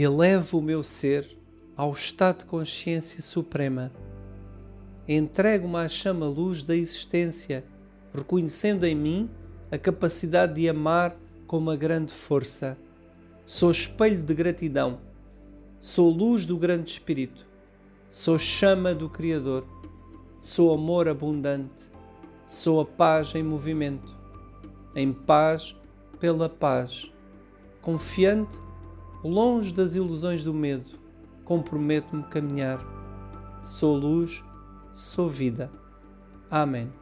Elevo o meu ser ao estado de consciência suprema. Entrego-me à chama-luz da existência, reconhecendo em mim a capacidade de amar com uma grande força. Sou espelho de gratidão. Sou luz do grande Espírito. Sou chama do Criador. Sou amor abundante. Sou a paz em movimento. Em paz pela paz. Confiante longe das ilusões do medo, comprometo-me a caminhar. Sou luz, sou vida. Amém.